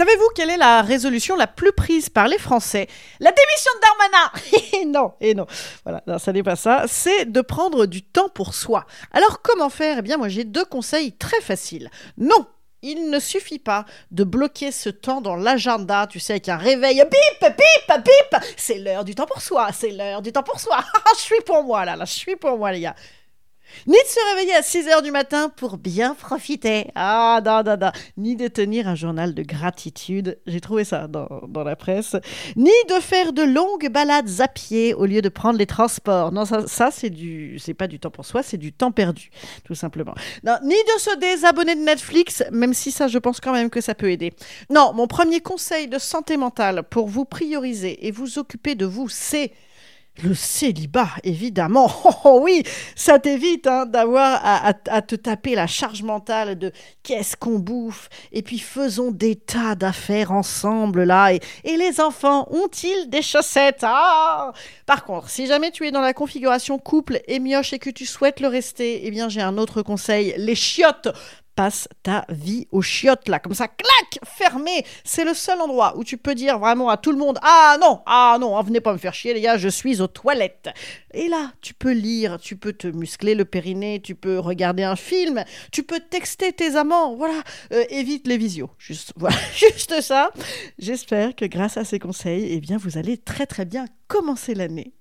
Savez-vous quelle est la résolution la plus prise par les Français? La démission de Darmanin Non, et non. Voilà, ça n'est pas ça. C'est de prendre du temps pour soi. Alors comment faire? Eh bien, moi j'ai deux conseils très faciles. Non il ne suffit pas de bloquer ce temps dans l'agenda, tu sais, avec un réveil, bip, bip, bip, c'est l'heure du temps pour soi, c'est l'heure du temps pour soi. je suis pour moi là, là, je suis pour moi les gars. Ni de se réveiller à 6 heures du matin pour bien profiter. Ah, non, non, non. Ni de tenir un journal de gratitude. J'ai trouvé ça dans, dans, la presse. Ni de faire de longues balades à pied au lieu de prendre les transports. Non, ça, ça c'est du, c'est pas du temps pour soi, c'est du temps perdu, tout simplement. Non, ni de se désabonner de Netflix, même si ça, je pense quand même que ça peut aider. Non, mon premier conseil de santé mentale pour vous prioriser et vous occuper de vous, c'est le célibat, évidemment. Oh, oh, oui, ça t'évite hein, d'avoir à, te taper la charge mentale de qu'est-ce qu'on bouffe? Et puis faisons des tas d'affaires ensemble là. Et, les enfants ont-ils des chaussettes? Ah Par contre, si jamais tu es dans la configuration couple et mioche et que tu souhaites le rester, eh bien j'ai un autre conseil les chiottes passe ta vie aux chiottes là, comme ça, clac, fermé. C'est le seul endroit où tu peux dire vraiment à tout le monde Ah non, ah non, hein, venez pas me faire chier les gars, je suis aux toilettes. Et là, tu peux lire, tu peux te muscler le périnée, tu peux regarder un film, tu peux texter tes amants, voilà. Euh, évite les visios, juste, voilà, juste ça. J'espère que grâce à ces conseils, eh bien, vous allez très très bien commencer l'année.